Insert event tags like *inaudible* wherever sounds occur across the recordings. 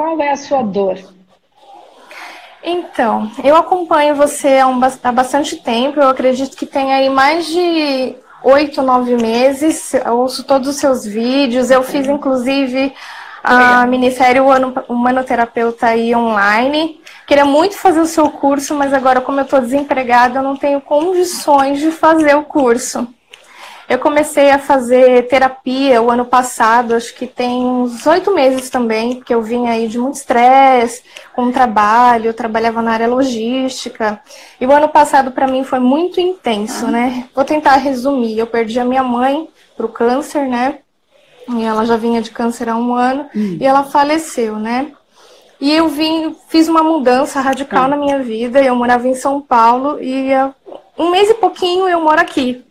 qual é a sua dor? Então, eu acompanho você há, um, há bastante tempo, eu acredito que tem aí mais de oito, nove meses, eu ouço todos os seus vídeos, eu fiz inclusive a Ministério Humanoterapeuta aí online. Queria muito fazer o seu curso, mas agora, como eu estou desempregada, eu não tenho condições de fazer o curso. Eu comecei a fazer terapia o ano passado, acho que tem uns oito meses também, porque eu vim aí de muito estresse com trabalho, eu trabalhava na área logística. E o ano passado para mim foi muito intenso, né? Vou tentar resumir. Eu perdi a minha mãe pro câncer, né? E ela já vinha de câncer há um ano hum. e ela faleceu, né? E eu vim, fiz uma mudança radical hum. na minha vida. Eu morava em São Paulo e há um mês e pouquinho eu moro aqui,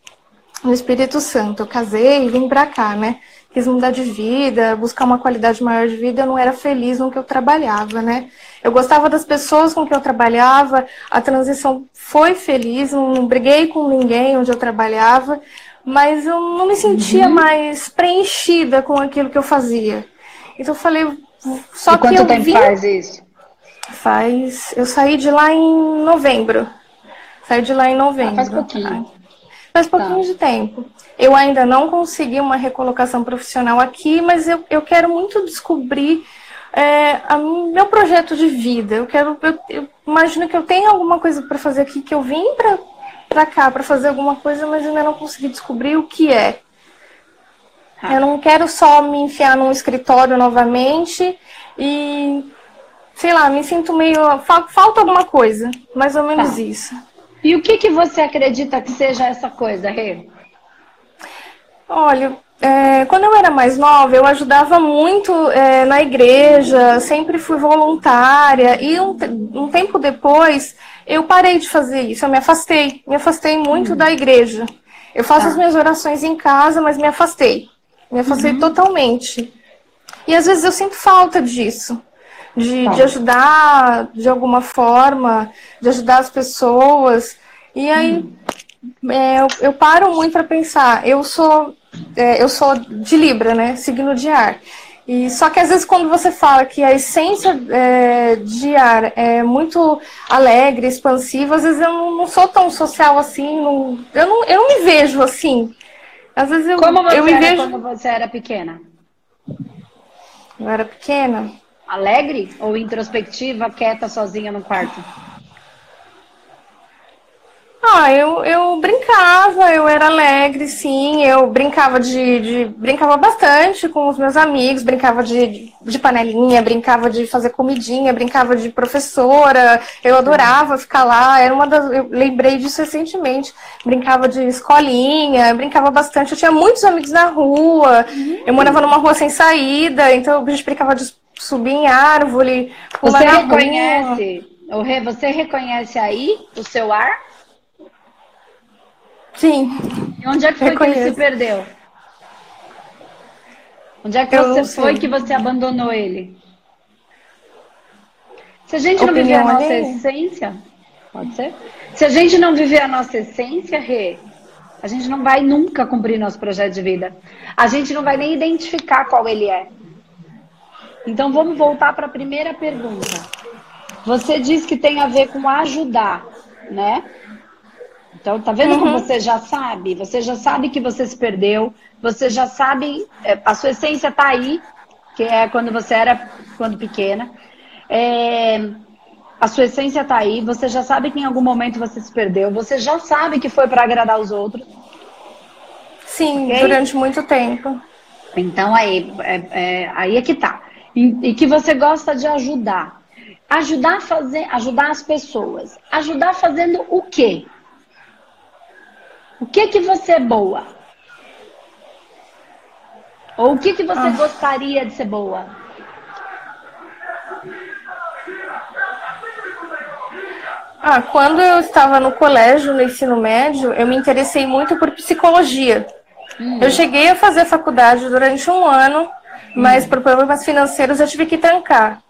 no Espírito Santo. Eu casei e vim pra cá, né? Quis mudar de vida, buscar uma qualidade maior de vida. Eu não era feliz no que eu trabalhava, né? Eu gostava das pessoas com que eu trabalhava. A transição foi feliz, não briguei com ninguém onde eu trabalhava mas eu não me sentia uhum. mais preenchida com aquilo que eu fazia. Então eu falei, só e que eu tempo vim... faz isso? Faz, eu saí de lá em novembro. Saí de lá em novembro. Ah, faz pouquinho. Faz pouquinho tá. de tempo. Eu ainda não consegui uma recolocação profissional aqui, mas eu, eu quero muito descobrir é, a, meu projeto de vida. Eu quero, eu, eu imagino que eu tenho alguma coisa para fazer aqui que eu vim para para cá para fazer alguma coisa, mas ainda não consegui descobrir o que é. Ah. Eu não quero só me enfiar num escritório novamente e, sei lá, me sinto meio. Falta alguma coisa, mais ou menos tá. isso. E o que, que você acredita que seja essa coisa, Rê? Olha, é, quando eu era mais nova, eu ajudava muito é, na igreja, sempre fui voluntária, e um, um, tempo depois eu parei de fazer isso, eu me afastei, me afastei muito uhum. da igreja. Eu faço tá. as minhas orações em casa, mas me afastei, me afastei uhum. totalmente. E às vezes eu sinto falta disso, de, tá. de ajudar de alguma forma, de ajudar as pessoas. E aí uhum. é, eu, eu paro muito para pensar, eu sou é, eu sou de Libra, né? Signo de ar. E só que às vezes quando você fala que a essência é, de ar é muito alegre, expansiva, às vezes eu não, não sou tão social assim, não, eu, não, eu não me vejo assim. Às vezes eu, Como você eu me vejo... quando você era pequena? Eu era pequena. Alegre ou introspectiva, quieta, sozinha no quarto? Ah, eu, eu brincava, eu era alegre, sim, eu brincava de, de, brincava bastante com os meus amigos, brincava de, de panelinha, brincava de fazer comidinha, brincava de professora, eu adorava ficar lá, era uma das, eu lembrei disso recentemente, brincava de escolinha, brincava bastante, eu tinha muitos amigos na rua, uhum. eu morava numa rua sem saída, então a gente brincava de subir em árvore, Você reconhece, o Rê, você reconhece aí o seu ar? Sim. E onde é que foi que ele se perdeu? Onde é que eu você foi que você abandonou ele? Se a gente não viver a nossa é... essência, pode ser? Se a gente não viver a nossa essência, Rê, a gente não vai nunca cumprir nosso projeto de vida. A gente não vai nem identificar qual ele é. Então vamos voltar para a primeira pergunta. Você diz que tem a ver com ajudar, né? Então, tá vendo uhum. como você já sabe? Você já sabe que você se perdeu, você já sabe, é, a sua essência tá aí, que é quando você era quando pequena. É, a sua essência tá aí, você já sabe que em algum momento você se perdeu, você já sabe que foi para agradar os outros. Sim, okay? durante muito tempo. Então aí é, é, aí é que tá. E, e que você gosta de ajudar. Ajudar a fazer, ajudar as pessoas. Ajudar fazendo o quê? O que que você é boa? Ou o que que você ah. gostaria de ser boa? Ah, quando eu estava no colégio, no ensino médio, eu me interessei muito por psicologia. Hum. Eu cheguei a fazer faculdade durante um ano, mas por problemas financeiros eu tive que trancar.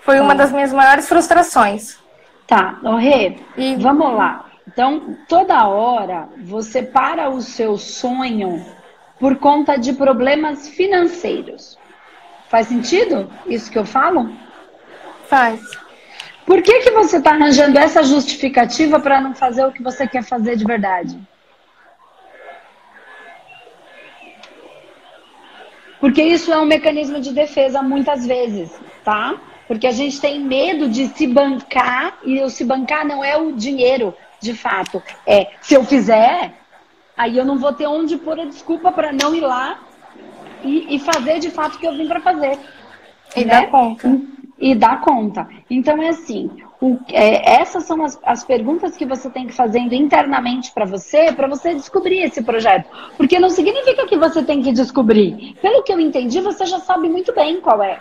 Foi uma tá. das minhas maiores frustrações. Tá, o Rê, e... vamos lá. Então, toda hora você para o seu sonho por conta de problemas financeiros. Faz sentido isso que eu falo? Faz. Por que, que você está arranjando essa justificativa para não fazer o que você quer fazer de verdade? Porque isso é um mecanismo de defesa muitas vezes, tá? Porque a gente tem medo de se bancar, e o se bancar não é o dinheiro, de fato. É, se eu fizer, aí eu não vou ter onde pôr a desculpa para não ir lá e, e, fazer de fato o que eu vim para fazer. E né? dar conta. E, e dar conta. Então é assim, essas são as, as, perguntas que você tem que fazendo internamente para você, para você descobrir esse projeto. Porque não significa que você tem que descobrir. Pelo que eu entendi, você já sabe muito bem qual é.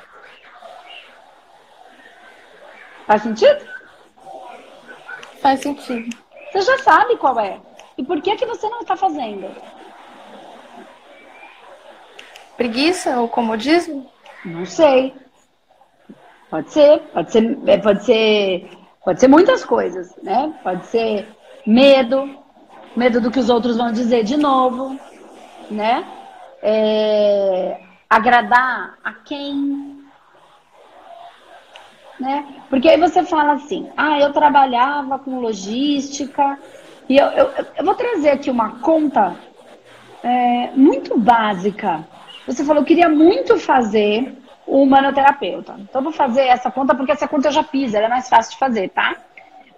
Faz sentido? Faz sentido. Você já sabe qual é. E por que, que você não está fazendo? Preguiça ou comodismo? Não sei. Pode ser, pode ser, é, pode ser, pode ser muitas coisas, né? Pode ser medo, medo do que os outros vão dizer de novo, né? É, agradar a quem, né? Porque aí você fala assim, ah, eu trabalhava com logística, e eu, eu, eu vou trazer aqui uma conta é, muito básica. Você falou, eu queria muito fazer o humanoterapeuta. Então, vou fazer essa conta porque essa conta eu já fiz, ela é mais fácil de fazer, tá?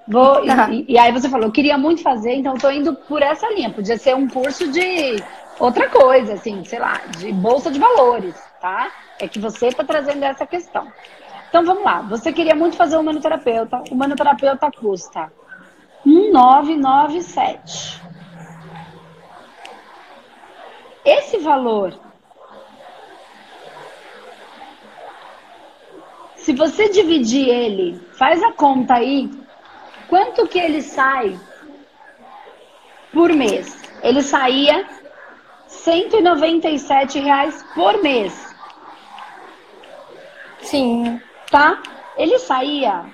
Vou, e, e, aí você falou, eu queria muito fazer, então estou indo por essa linha. Podia ser um curso de outra coisa, assim, sei lá, de bolsa de valores, tá? É que você está trazendo essa questão. Então vamos lá, você queria muito fazer o humanoterapeuta, o humanoterapeuta custa 1997. Esse valor, se você dividir ele, faz a conta aí, quanto que ele sai por mês? Ele saía 197 reais por mês. Sim tá? Ele saía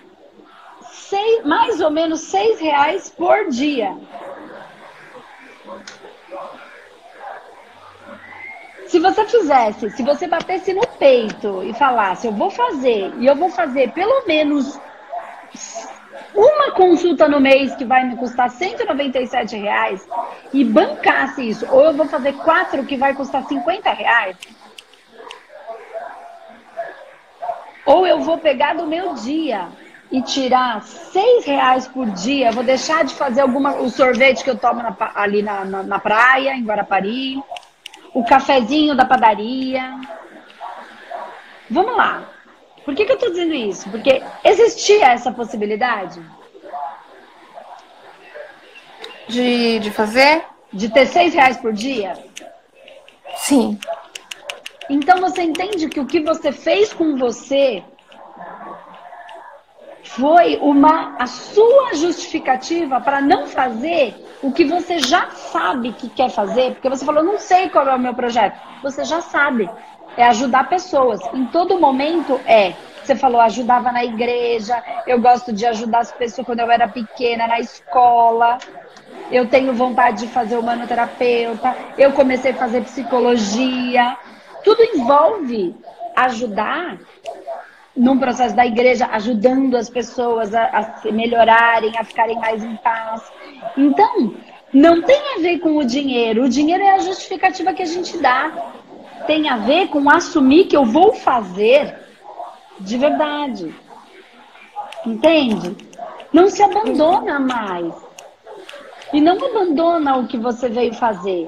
seis, mais ou menos seis reais por dia. Se você fizesse, se você batesse no peito e falasse, eu vou fazer, e eu vou fazer pelo menos uma consulta no mês que vai me custar 197 reais e bancasse isso, ou eu vou fazer quatro que vai custar 50 reais, Ou eu vou pegar do meu dia e tirar seis reais por dia, vou deixar de fazer alguma, o sorvete que eu tomo na, ali na, na, na, praia, em Guarapari, o cafezinho da padaria. Vamos lá. Por que, que eu estou dizendo isso? Porque existia essa possibilidade? De, de fazer? De ter seis reais por dia? Sim. Então você entende que o que você fez com você foi uma a sua justificativa para não fazer o que você já sabe que quer fazer, porque você falou, não sei qual é o meu projeto. Você já sabe. É ajudar pessoas. Em todo momento é. Você falou, ajudava na igreja, eu gosto de ajudar as pessoas quando eu era pequena, na escola. Eu tenho vontade de fazer humanoterapeuta. Eu comecei a fazer psicologia. Tudo envolve ajudar num processo da igreja, ajudando as pessoas a, a se melhorarem, a ficarem mais em paz. Então, não tem a ver com o dinheiro. O dinheiro é a justificativa que a gente dá. Tem a ver com assumir que eu vou fazer de verdade. Entende? Não se abandona mais. E não abandona o que você veio fazer.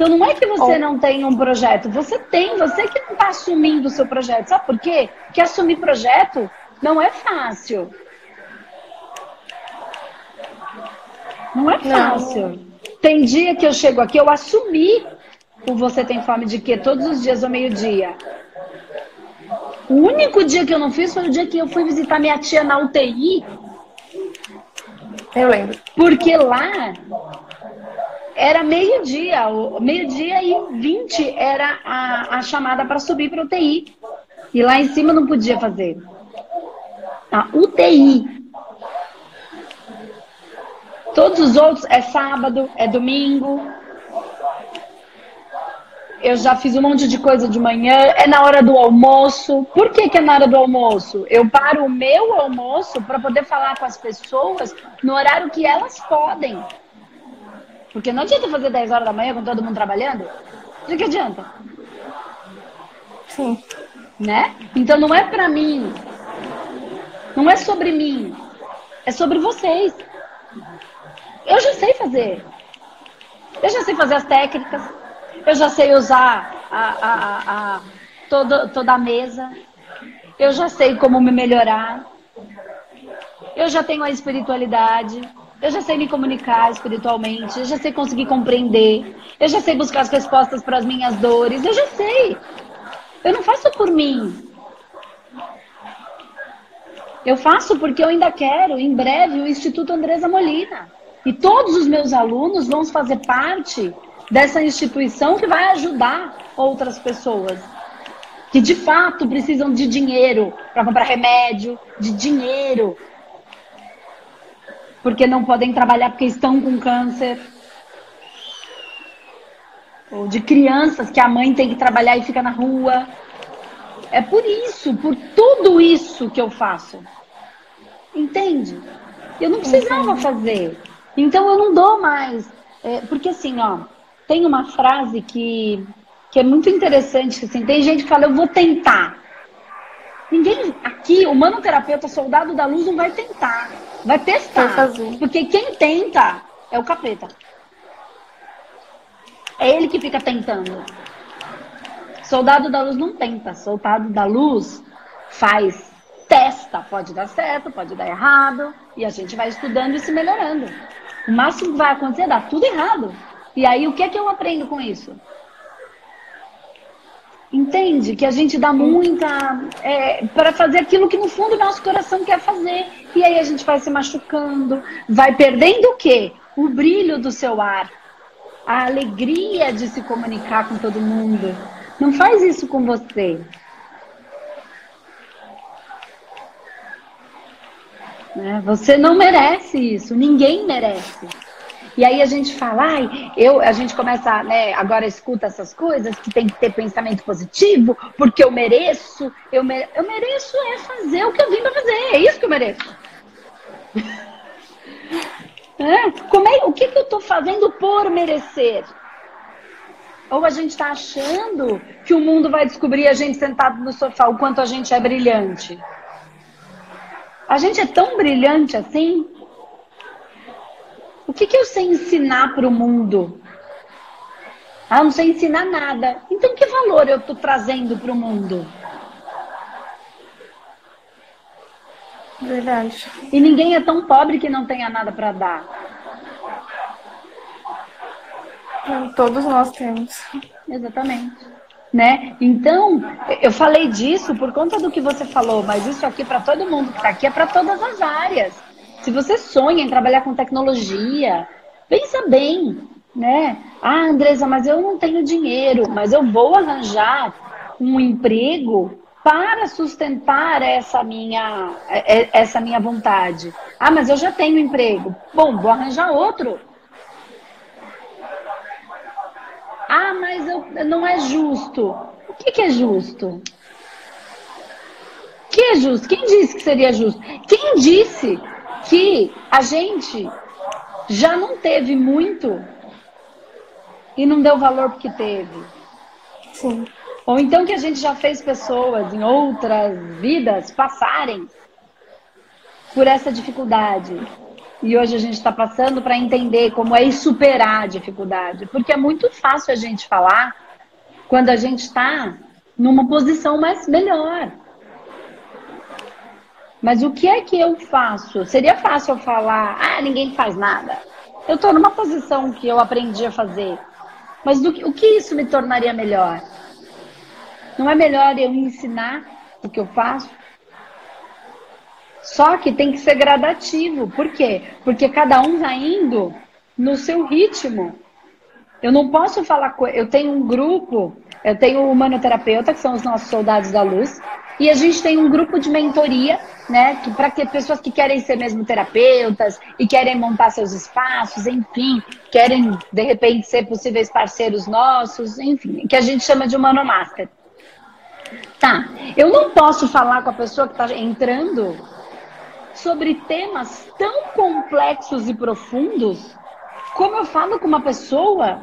Então não é que você não tem um projeto, você tem, você que não está assumindo o seu projeto. Sabe por quê? Porque assumir projeto não é fácil. Não é fácil. Não. Tem dia que eu chego aqui, eu assumi o Você Tem Fome de Quê? Todos os dias ao meio-dia. O único dia que eu não fiz foi o dia que eu fui visitar minha tia na UTI. Eu lembro. Porque lá era meio-dia, meio-dia e 20 era a, a chamada para subir para UTI. E lá em cima não podia fazer. A UTI. Todos os outros é sábado, é domingo. eu já fiz um monte de coisa de manhã, é na hora do almoço. Por que, que é na hora do almoço? Eu paro o meu almoço para poder falar com as pessoas no horário que elas podem. Porque não adianta fazer 10 horas da manhã com todo mundo trabalhando. De que adianta? Sim. Né? Então não é para mim. Não é sobre mim. É sobre vocês. Eu já sei fazer. Eu já sei fazer as técnicas. Eu já sei usar a, a, a, toda, toda a mesa. Eu já sei como me melhorar. Eu já tenho a espiritualidade. Eu já sei me comunicar espiritualmente. Eu já sei conseguir compreender. Eu já sei buscar as respostas para as minhas dores. Eu já sei. Eu não faço por mim. Eu faço porque eu ainda quero, em breve, o Instituto Andresa Molina. E todos os meus alunos vão fazer parte dessa instituição que vai ajudar outras pessoas que de fato precisam de dinheiro para comprar remédio, de dinheiro, porque não podem trabalhar porque estão com câncer. Ou de crianças que a mãe tem que trabalhar e fica na rua. É por isso, por tudo isso que eu faço. Entende? Eu não precisava fazer. Então eu não dou mais. É, porque assim, ó, tem uma frase que, que é muito interessante, assim, tem gente que fala, eu vou tentar. Ninguém aqui, o manoterapeuta, soldado da luz, não vai tentar. Vai testar. Porque quem tenta é o capeta. É ele que fica tentando. Soldado da luz não tenta. Soldado da luz faz, testa. Pode dar certo, pode dar errado. E a gente vai estudando e se melhorando. O máximo que vai acontecer é dar tudo errado. E aí, o que é que eu aprendo com isso? Entende? Que a gente dá muita. É, para fazer aquilo que no fundo o nosso coração quer fazer. E aí a gente vai se machucando, vai perdendo o quê? O brilho do seu ar, a alegria de se comunicar com todo mundo. Não faz isso com você. Né? Você não merece isso, ninguém merece. E aí a gente fala, ai, eu, a gente começa, né, agora escuta essas coisas, que tem que ter pensamento positivo, porque eu mereço, eu, mere... eu mereço é fazer o que eu vim para fazer, é isso que eu mereço. *laughs* é? Como é, o que, que eu estou fazendo por merecer? Ou a gente está achando que o mundo vai descobrir a gente sentado no sofá o quanto a gente é brilhante? A gente é tão brilhante assim o que, que eu sei ensinar para o mundo? Ah, eu não sei ensinar nada. Então, que valor eu estou trazendo para o mundo? Verdade. E ninguém é tão pobre que não tenha nada para dar. Todos nós temos. Exatamente. Né? Então, eu falei disso por conta do que você falou, mas isso aqui para todo mundo que está aqui é para todas as áreas. Se você sonha em trabalhar com tecnologia, pensa bem, né? Ah, Andresa, mas eu não tenho dinheiro, mas eu vou arranjar um emprego para sustentar essa minha, é, é, essa minha vontade. Ah, mas eu já tenho emprego. Bom, vou arranjar outro. Ah, mas eu, não é justo. O que, que é justo? O que é justo? Quem disse que seria justo? Quem disse que a gente já não teve muito e não deu valor porque teve. Sim. Ou então que a gente já fez pessoas em outras vidas passarem por essa dificuldade. E hoje a gente está passando para entender como é superar a dificuldade. Porque é muito fácil a gente falar quando a gente está numa posição mais melhor. Mas o que é que eu faço? Seria fácil eu falar, ah, ninguém faz nada. Eu estou numa posição que eu aprendi a fazer. Mas do que, o que isso me tornaria melhor? Não é melhor eu ensinar o que eu faço? Só que tem que ser gradativo. Por quê? Porque cada um vai indo no seu ritmo. Eu não posso falar. Eu tenho um grupo, eu tenho o humanoterapeuta, que são os nossos soldados da luz, E a gente tem um grupo de mentoria, né? Que para que pessoas que querem ser mesmo terapeutas e querem montar seus espaços, enfim, querem de repente ser possíveis parceiros nossos, enfim, que a gente chama de Humano Master. Tá, eu não posso falar com a pessoa que está entrando sobre temas tão complexos e profundos como eu falo com uma pessoa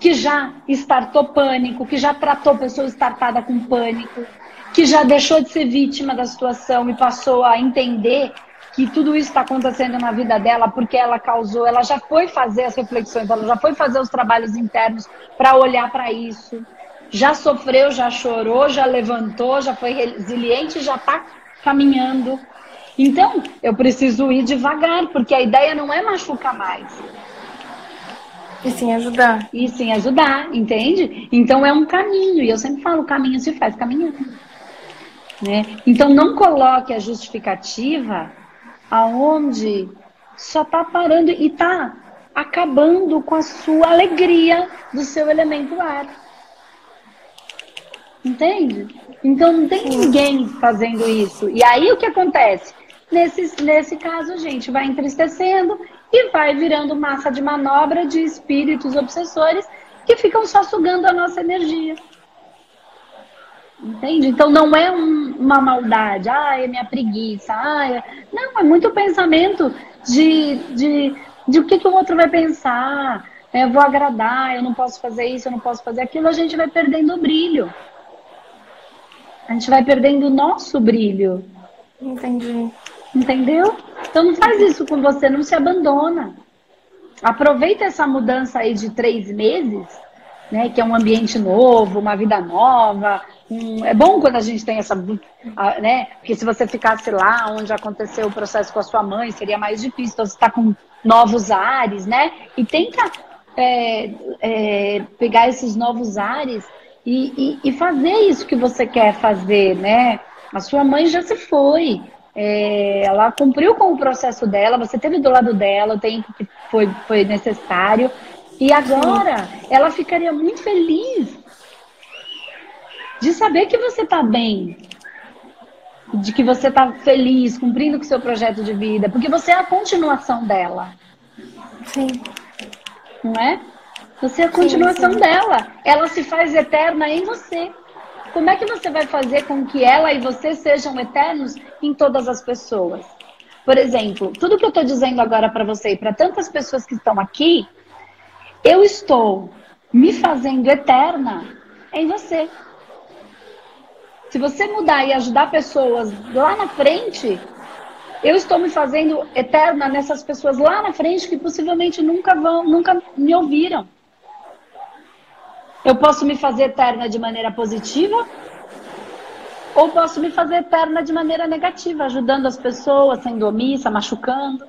que já startou pânico, que já tratou pessoa startada com pânico, que já deixou de ser vítima da situação e passou a entender que tudo isso está acontecendo na vida dela porque ela causou, ela já foi fazer as reflexões, ela já foi fazer os trabalhos internos para olhar para isso, já sofreu, já chorou, já levantou, já foi resiliente, já está caminhando. Então, eu preciso ir devagar, porque a ideia não é machucar mais. E sim ajudar. E sim ajudar, entende? Então é um caminho, e eu sempre falo, o caminho se faz caminhando. Né? Então não coloque a justificativa aonde só está parando e está acabando com a sua alegria do seu elemento ar. Entende? Então não tem ninguém fazendo isso. E aí o que acontece? Nesse, nesse caso, a gente vai entristecendo e vai virando massa de manobra de espíritos obsessores que ficam só sugando a nossa energia. Entende? Então não é um, uma maldade, ah, é minha preguiça, ah, é... não, é muito pensamento de, de, de o que, que o outro vai pensar, eu vou agradar, eu não posso fazer isso, eu não posso fazer aquilo, a gente vai perdendo o brilho. A gente vai perdendo o nosso brilho. Entendi. Entendeu? Então não faz isso com você, não se abandona. Aproveita essa mudança aí de três meses, né? Que é um ambiente novo, uma vida nova. Um... é bom quando a gente tem essa, né? Porque se você ficasse lá onde aconteceu o processo com a sua mãe, seria mais difícil. Então você está com novos ares, né? E tenta é, é, pegar esses novos ares e, e, e fazer isso que você quer fazer, né? A sua mãe já se foi. É, ela cumpriu com o processo dela, você teve do lado dela o tempo que foi, foi necessário. E agora Sim. ela ficaria muito feliz de saber que você está bem, de que você está feliz, cumprindo com o seu projeto de vida, porque você é a continuação dela. Sim. Não é? Você é a continuação sim, sim. dela. Ela se faz eterna em você. Como é que você vai fazer com que ela e você sejam eternos em todas as pessoas? Por exemplo, tudo que eu estou dizendo agora para você e para tantas pessoas que estão aqui, eu estou me fazendo eterna em você. Se você mudar e ajudar pessoas lá na frente, eu estou me fazendo eterna nessas pessoas lá na frente que possivelmente nunca vão, nunca me ouviram. Eu posso me fazer eterna de maneira positiva ou posso me fazer eterna de maneira negativa, ajudando as pessoas, sendo omissa, machucando.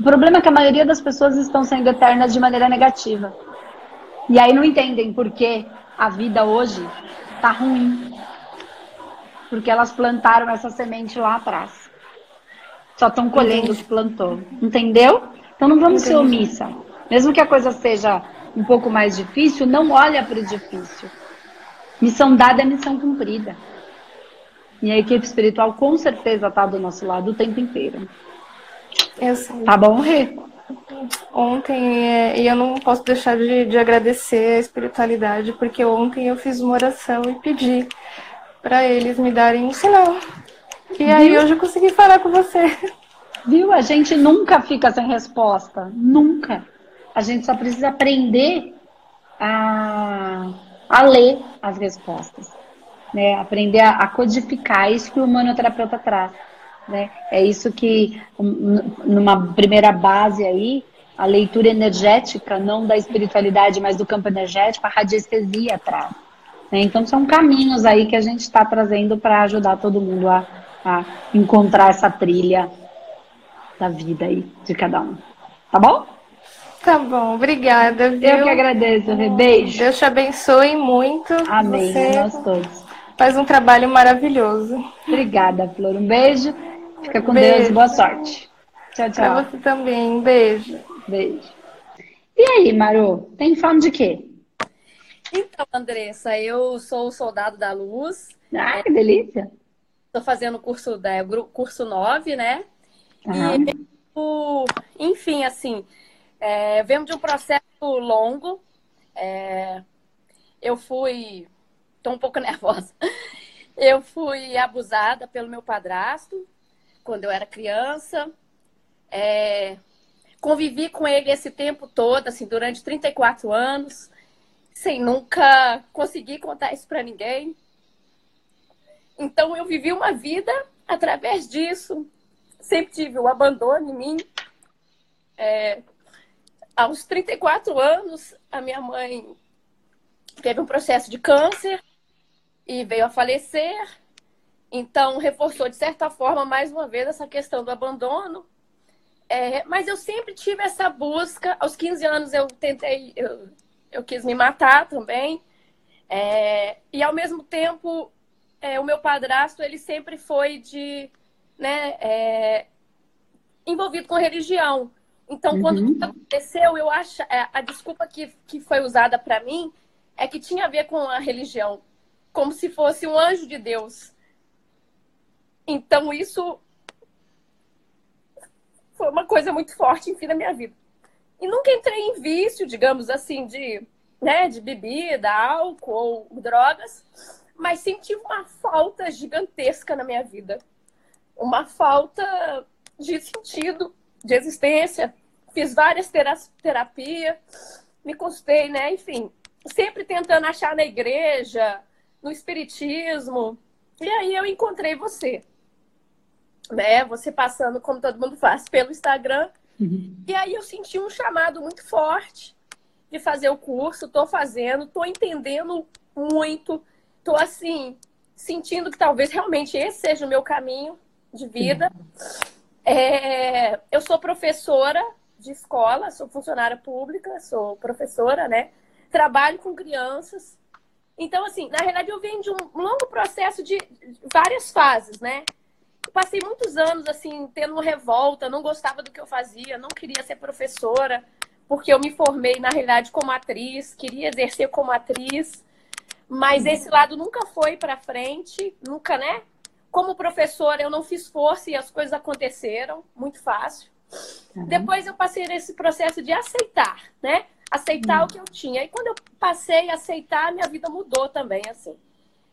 O problema é que a maioria das pessoas estão sendo eternas de maneira negativa. E aí não entendem por que a vida hoje tá ruim. Porque elas plantaram essa semente lá atrás. Só estão colhendo o que plantou. Entendeu? Então não vamos Entendi. ser omissa. Mesmo que a coisa seja um pouco mais difícil, não olha para o difícil. Missão dada é missão cumprida. E a equipe espiritual com certeza está do nosso lado o tempo inteiro. Eu sei. Tá bom, Rê? Ontem, é, e eu não posso deixar de, de agradecer a espiritualidade, porque ontem eu fiz uma oração e pedi para eles me darem um sinal. E Viu? aí hoje eu consegui falar com você. Viu? A gente nunca fica sem resposta. Nunca. A gente só precisa aprender a, a ler as respostas. Né? Aprender a, a codificar isso que o humanoterapeuta traz. Né? É isso que, numa primeira base aí, a leitura energética, não da espiritualidade, mas do campo energético, a radiestesia traz. Né? Então, são caminhos aí que a gente está trazendo para ajudar todo mundo a, a encontrar essa trilha da vida aí de cada um. Tá bom? Tá bom, obrigada. Viu? Eu que agradeço, Rê. Beijo. Deus te abençoe muito. Amém, Você nós todos. Faz um trabalho maravilhoso. Obrigada, Flor. Um beijo. Fica com beijo. Deus. Boa sorte. Tchau, tchau. Pra você também. Beijo. Beijo. E aí, Maru? Tem fome de quê? Então, Andressa, eu sou o soldado da luz Ah, que delícia! Estou fazendo o curso, da, curso 9, né? Uhum. E, enfim, assim, é, vemos de um processo longo. É, eu fui. Estou um pouco *laughs* nervosa. Eu fui abusada pelo meu padrasto quando eu era criança. É, convivi com ele esse tempo todo, assim, durante 34 anos, sem nunca conseguir contar isso para ninguém. Então eu vivi uma vida através disso. Sempre tive o abandono em mim. É, aos 34 anos, a minha mãe teve um processo de câncer e veio a falecer. Então, reforçou de certa forma, mais uma vez, essa questão do abandono. É, mas eu sempre tive essa busca. Aos 15 anos, eu tentei, eu, eu quis me matar também. É, e, ao mesmo tempo, é, o meu padrasto, ele sempre foi de. Né, é, envolvido com religião. Então, uhum. quando isso aconteceu, eu acho. É, a desculpa que, que foi usada para mim é que tinha a ver com a religião. Como se fosse um anjo de Deus. Então, isso foi uma coisa muito forte, enfim, na minha vida. E nunca entrei em vício, digamos assim, de, né, de bebida, álcool ou drogas, mas senti uma falta gigantesca na minha vida. Uma falta de sentido, de existência. Fiz várias terapias, me consultei, né, enfim, sempre tentando achar na igreja, no espiritismo. E aí eu encontrei você né? Você passando, como todo mundo faz, pelo Instagram. Uhum. E aí eu senti um chamado muito forte de fazer o curso. Tô fazendo, tô entendendo muito. Tô assim, sentindo que talvez realmente esse seja o meu caminho de vida. É, eu sou professora de escola, sou funcionária pública, sou professora, né? Trabalho com crianças. Então, assim, na realidade, eu venho de um longo processo de várias fases, né? Passei muitos anos assim tendo revolta, não gostava do que eu fazia, não queria ser professora, porque eu me formei na realidade como atriz, queria exercer como atriz, mas esse lado nunca foi para frente, nunca, né? Como professora, eu não fiz força e as coisas aconteceram muito fácil. Uhum. Depois eu passei nesse processo de aceitar, né? Aceitar uhum. o que eu tinha. E quando eu passei a aceitar, minha vida mudou também, assim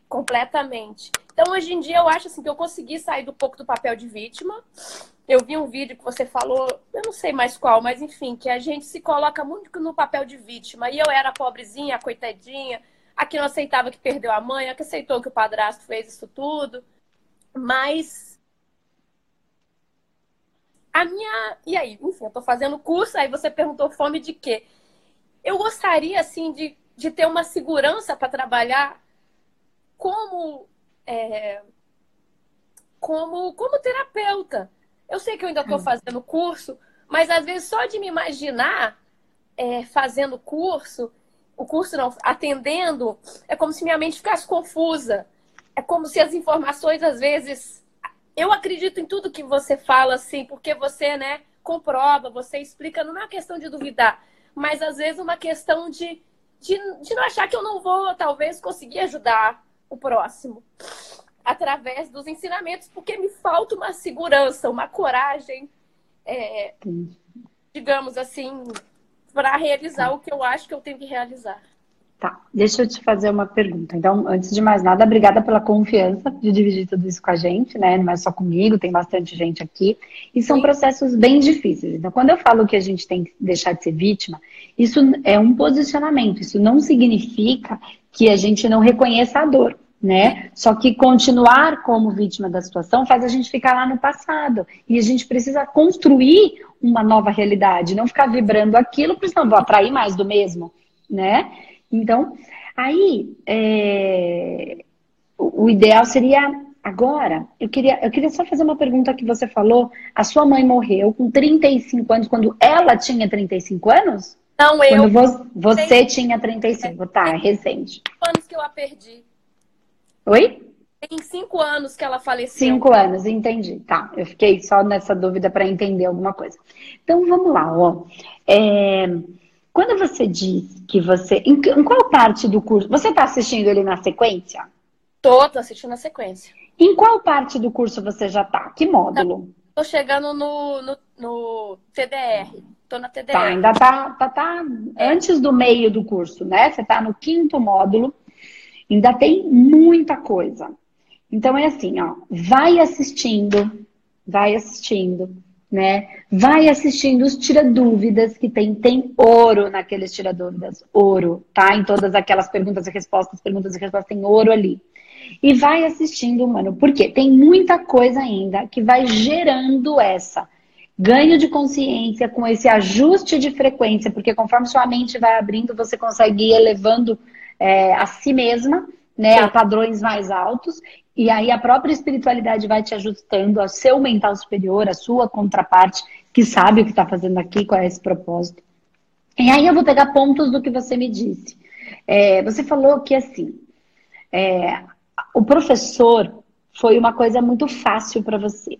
completamente. Então, hoje em dia, eu acho assim que eu consegui sair do pouco do papel de vítima. Eu vi um vídeo que você falou, eu não sei mais qual, mas enfim, que a gente se coloca muito no papel de vítima. E eu era a pobrezinha, a coitadinha, a que não aceitava que perdeu a mãe, a que aceitou que o padrasto fez isso tudo. Mas a minha. E aí, enfim, eu tô fazendo curso, aí você perguntou fome de quê? Eu gostaria, assim, de, de ter uma segurança para trabalhar como, é, como, como terapeuta. Eu sei que eu ainda estou fazendo curso, mas às vezes só de me imaginar é, fazendo curso, o curso não, atendendo, é como se minha mente ficasse confusa. É como se as informações, às vezes. Eu acredito em tudo que você fala, assim, porque você, né, comprova, você explica, não é uma questão de duvidar, mas às vezes uma questão de, de, de não achar que eu não vou, talvez, conseguir ajudar o próximo através dos ensinamentos, porque me falta uma segurança, uma coragem, é, digamos assim, para realizar o que eu acho que eu tenho que realizar. Tá, deixa eu te fazer uma pergunta. Então, antes de mais nada, obrigada pela confiança de dividir tudo isso com a gente, né? Não é só comigo, tem bastante gente aqui. E são Sim. processos bem difíceis. Então, quando eu falo que a gente tem que deixar de ser vítima, isso é um posicionamento. Isso não significa que a gente não reconheça a dor, né? Só que continuar como vítima da situação faz a gente ficar lá no passado. E a gente precisa construir uma nova realidade, não ficar vibrando aquilo, porque senão vou atrair mais do mesmo, né? Então, aí, é... o ideal seria agora, eu queria, eu queria só fazer uma pergunta que você falou. A sua mãe morreu com 35 anos, quando ela tinha 35 anos? Não, eu. Quando você tem... tinha 35, tá, é recente. anos que eu a perdi. Oi? Tem cinco anos que ela faleceu. Cinco anos, entendi. Tá, eu fiquei só nessa dúvida para entender alguma coisa. Então vamos lá, ó. É... Quando você diz que você. Em, qual parte do curso? Você está assistindo ele na sequência? Tô, tô assistindo a sequência. Em qual parte do curso você já tá? Que módulo? Tô chegando no, no, no TDR. Tô na TDR. Tá, ainda tá, tá, tá antes do meio do curso, né? Você tá no quinto módulo. Ainda tem muita coisa. Então é assim, ó, vai assistindo, vai assistindo, né? Vai assistindo os tira dúvidas que tem, tem ouro naqueles tira dúvidas, ouro, tá? Em todas aquelas perguntas e respostas, perguntas e respostas tem ouro ali. E vai assistindo, mano, porque tem muita coisa ainda que vai gerando essa ganho de consciência com esse ajuste de frequência, porque conforme sua mente vai abrindo, você consegue ir elevando é, a si mesma, né, Sim. a padrões mais altos, e aí a própria espiritualidade vai te ajustando ao seu mental superior, a sua contraparte, que sabe o que está fazendo aqui, qual é esse propósito. E aí eu vou pegar pontos do que você me disse. É, você falou que assim, é, o professor foi uma coisa muito fácil para você.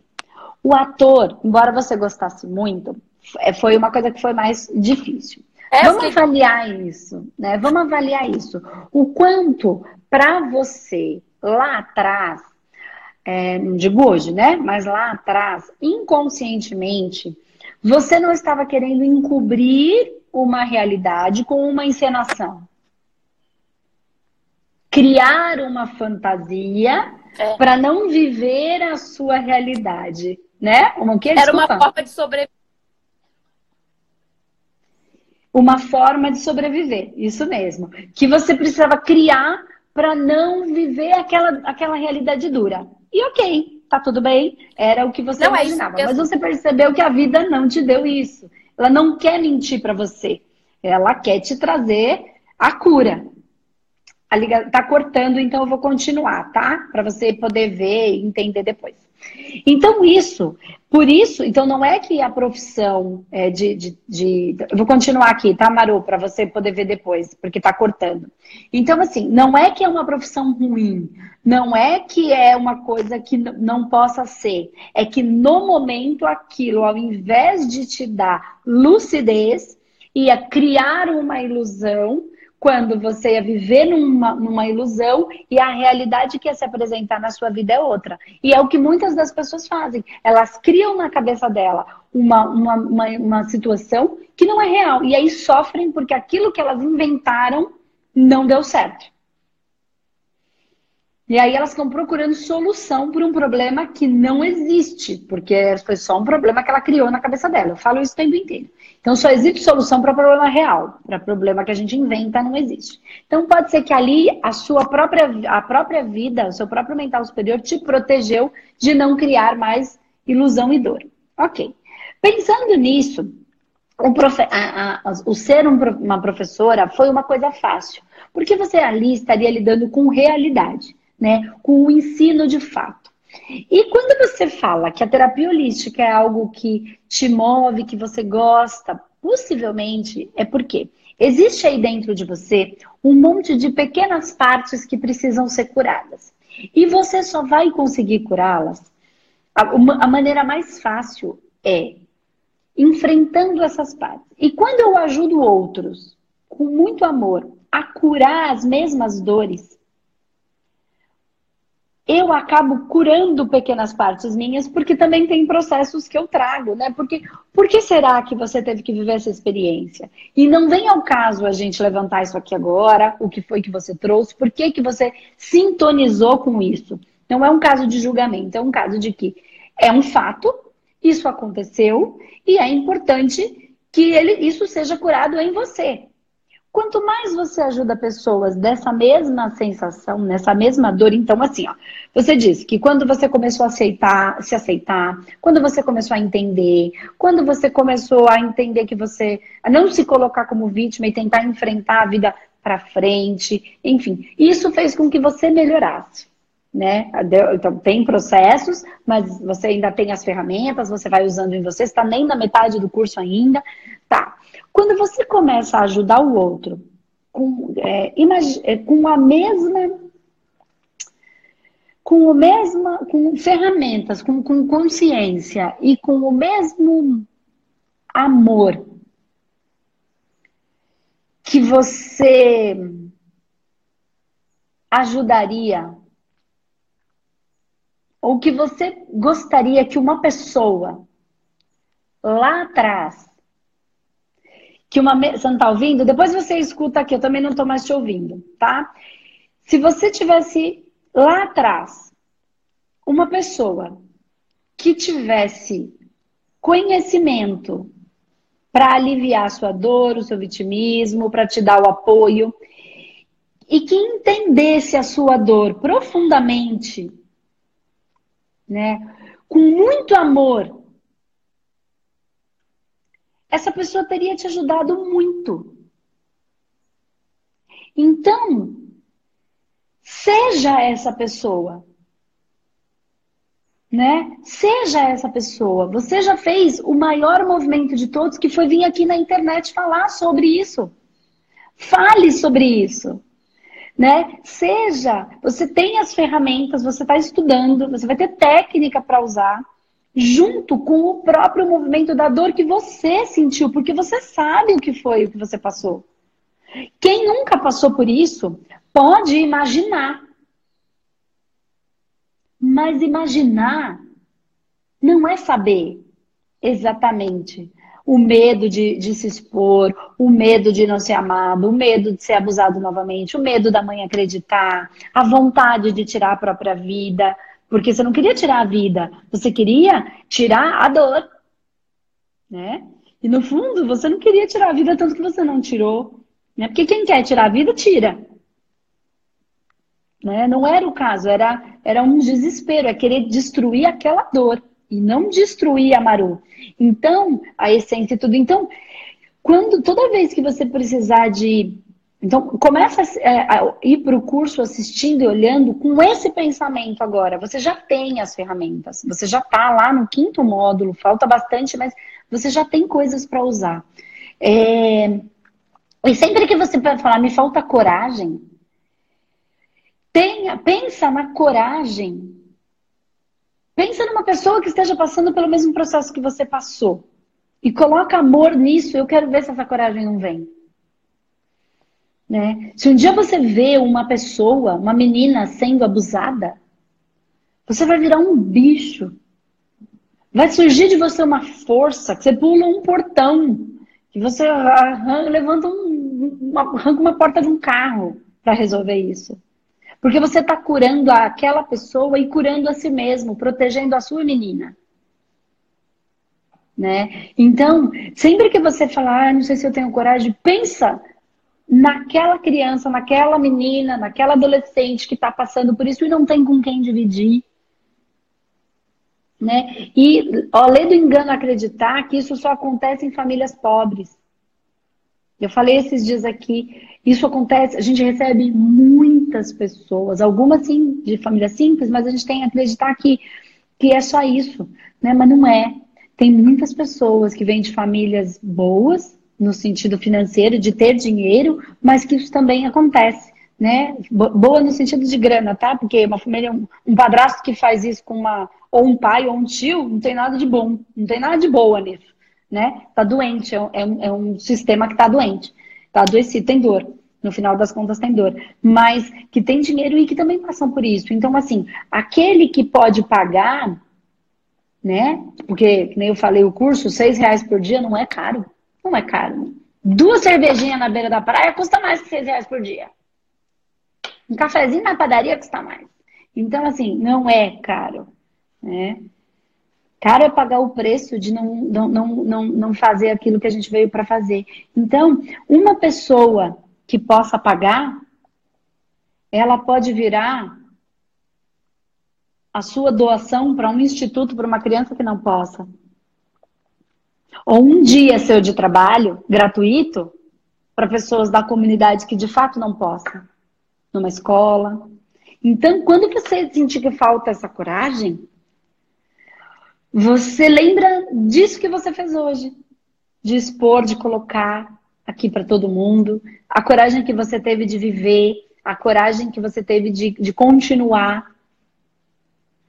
O ator, embora você gostasse muito, é, foi uma coisa que foi mais difícil. É, Vamos que... avaliar isso, né? Vamos avaliar isso. O quanto para você lá atrás, é, não digo hoje, né? Mas lá atrás, inconscientemente, você não estava querendo encobrir uma realidade com uma encenação. Criar uma fantasia é. para não viver a sua realidade, né? Uma que? Era uma forma de sobreviver uma forma de sobreviver, isso mesmo. Que você precisava criar para não viver aquela, aquela realidade dura. E ok, tá tudo bem, era o que você não, é imaginava. É mas você percebeu que a vida não te deu isso. Ela não quer mentir para você. Ela quer te trazer a cura. A liga tá cortando, então eu vou continuar, tá? Para você poder ver e entender depois. Então, isso, por isso, então não é que a profissão é de, de, de, vou continuar aqui, tá, Maru, para você poder ver depois, porque tá cortando. Então, assim, não é que é uma profissão ruim, não é que é uma coisa que não possa ser, é que no momento aquilo, ao invés de te dar lucidez, ia criar uma ilusão quando você ia viver numa, numa ilusão e a realidade que ia se apresentar na sua vida é outra. E é o que muitas das pessoas fazem. Elas criam na cabeça dela uma, uma, uma, uma situação que não é real. E aí sofrem porque aquilo que elas inventaram não deu certo. E aí elas estão procurando solução para um problema que não existe, porque foi só um problema que ela criou na cabeça dela. Eu falo isso o tempo inteiro. Então só existe solução para problema real, para problema que a gente inventa não existe. Então pode ser que ali a sua própria a própria vida, o seu próprio mental superior te protegeu de não criar mais ilusão e dor. Ok. Pensando nisso, o, profe... a, a, o ser um, uma professora foi uma coisa fácil, porque você ali estaria lidando com realidade né? Com o ensino de fato. E quando você fala que a terapia holística é algo que te move, que você gosta, possivelmente é porque existe aí dentro de você um monte de pequenas partes que precisam ser curadas. E você só vai conseguir curá-las. A, maneira mais fácil é enfrentando essas partes. E quando eu ajudo outros com muito amor a curar as mesmas dores, eu acabo curando pequenas partes minhas, porque também tem processos que eu trago, né? Porque por que será que você teve que viver essa experiência? E não vem ao caso a gente levantar isso aqui agora, o que foi que você trouxe, por que, que você sintonizou com isso. Não é um caso de julgamento, é um caso de que é um fato, isso aconteceu, e é importante que ele, isso seja curado em você. Quanto mais você ajuda pessoas dessa mesma sensação, nessa mesma dor, então assim, ó, você disse que quando você começou a aceitar, se aceitar, quando você começou a entender, quando você começou a entender que você a não se colocar como vítima e tentar enfrentar a vida para frente, enfim, isso fez com que você melhorasse. Né? Então, tem processos, mas você ainda tem as ferramentas, você vai usando em você, está nem na metade do curso ainda. Tá. Quando você começa a ajudar o outro com, é, é, com a mesma. Com o mesmo, com ferramentas, com, com consciência e com o mesmo amor que você ajudaria ou que você gostaria que uma pessoa lá atrás, que uma. Você não tá ouvindo? Depois você escuta aqui, eu também não tô mais te ouvindo, tá? Se você tivesse lá atrás uma pessoa que tivesse conhecimento para aliviar sua dor, o seu vitimismo, para te dar o apoio e que entendesse a sua dor profundamente, né, com muito amor, essa pessoa teria te ajudado muito. Então, seja essa pessoa. Né? Seja essa pessoa. Você já fez o maior movimento de todos, que foi vir aqui na internet falar sobre isso. Fale sobre isso né? Seja, você tem as ferramentas, você está estudando, você vai ter técnica para usar, junto com o próprio movimento da dor que você sentiu, porque você sabe o que foi o que você passou. Quem nunca passou por isso pode imaginar. Mas imaginar não é saber exatamente o medo de, de, se expor, o medo de não ser amado, o medo de ser abusado novamente, o medo da mãe acreditar, a vontade de tirar a própria vida, porque você não queria tirar a vida, você queria tirar a dor, né? E no fundo, você não queria tirar a vida tanto que você não tirou, né? Porque quem quer tirar a vida, tira. Né? Não era o caso, era, era um desespero, é querer destruir aquela dor e não destruir a Maru. Então, a essência e tudo. Então, quando toda vez que você precisar de. Então, começa a, a ir para o curso assistindo e olhando com esse pensamento agora. Você já tem as ferramentas, você já está lá no quinto módulo, falta bastante, mas você já tem coisas para usar. É... E sempre que você falar, me falta coragem, tenha, pensa na coragem Pensa numa pessoa que esteja passando pelo mesmo processo que você passou. E coloca amor nisso. Eu quero ver se essa coragem não vem. Né? Se um dia você vê uma pessoa, uma menina sendo abusada, você vai virar um bicho. Vai surgir de você uma força, que você pula um portão, que você arranca, levanta um, uma, arranca uma porta de um carro para resolver isso. Porque você está curando aquela pessoa e curando a si mesmo, protegendo a sua menina. Né? Então, sempre que você falar, ah, não sei se eu tenho coragem, pensa naquela criança, naquela menina, naquela adolescente que está passando por isso e não tem com quem dividir. Né? E lê do engano acreditar que isso só acontece em famílias pobres. Eu falei esses dias aqui, isso acontece, a gente recebe muitas pessoas, algumas sim, de família simples, mas a gente tem que acreditar que, que é só isso, né? Mas não é. Tem muitas pessoas que vêm de famílias boas, no sentido financeiro, de ter dinheiro, mas que isso também acontece, né? Boa no sentido de grana, tá? Porque uma família, um, padrasto que faz isso com uma, ou um pai ou um tio, não tem nada de bom, não tem nada de boa nisso né? Tá doente, é um, é um sistema que tá doente, tá adoecido, tem dor. No final das contas tem dor, mas que tem dinheiro e que também passam por isso. Então, assim, aquele que pode pagar, né? Porque, nem eu falei, o curso, seis reais por dia não é caro. Não é caro. Duas cervejinhas na beira da praia custa mais que seis reais por dia. Um cafezinho na padaria custa mais. Então, assim, não é caro, né? Caro é pagar o preço de não, não, não, não, não fazer aquilo que a gente veio para fazer. Então, uma pessoa que possa pagar, ela pode virar a sua doação para um instituto para uma criança que não possa. Ou um dia seu de trabalho gratuito para pessoas da comunidade que de fato não possam, numa escola. Então, quando você sentir que falta essa coragem, você lembra disso que você fez hoje? De expor, de colocar aqui para todo mundo, a coragem que você teve de viver, a coragem que você teve de, de continuar,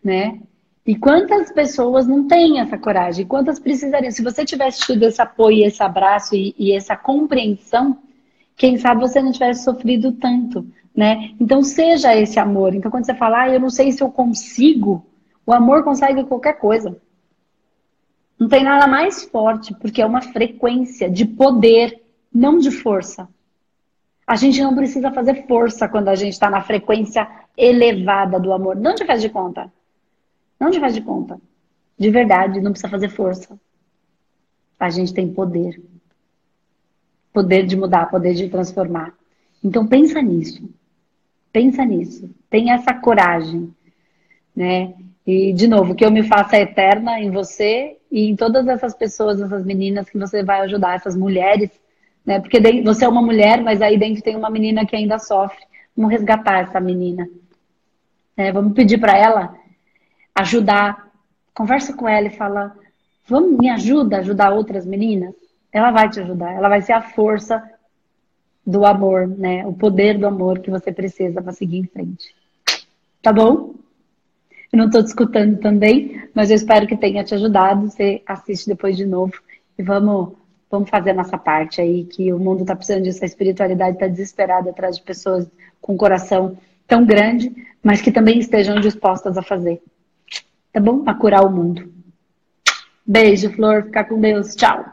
né? E quantas pessoas não têm essa coragem? Quantas precisariam? Se você tivesse tido esse apoio, esse abraço e, e essa compreensão, quem sabe você não tivesse sofrido tanto, né? Então seja esse amor. Então quando você fala, ah, eu não sei se eu consigo, O amor consegue qualquer coisa. Não tem nada mais forte, porque é uma frequência de poder, não de força. A gente não precisa fazer força quando a gente está na frequência elevada do amor. Não te faz de conta. Não te faz de conta. De verdade, não precisa fazer força. A gente tem poder. Poder de mudar, poder de transformar. Então pensa nisso. Pensa nisso. Tenha essa coragem, né? E de novo, que eu me faça eterna em você e em todas essas pessoas, essas meninas que você vai ajudar, essas mulheres, né? Porque você é uma mulher, mas aí dentro tem uma menina que ainda sofre. Vamos resgatar essa menina. É, vamos pedir para ela ajudar. Conversa com ela e fala: Vamos, me ajuda a ajudar outras meninas? Ela vai te ajudar. Ela vai ser a força do amor, né? O poder do amor que você precisa para seguir em frente. Tá bom? Eu não estou te escutando também, mas eu espero que tenha te ajudado. Você assiste depois de novo e vamos, vamos fazer a nossa parte aí, que o mundo está precisando disso, a espiritualidade está desesperada atrás de pessoas com coração tão grande, mas que também estejam dispostas a fazer. Tá bom? A curar o mundo. Beijo, Flor. Fica com Deus. Tchau.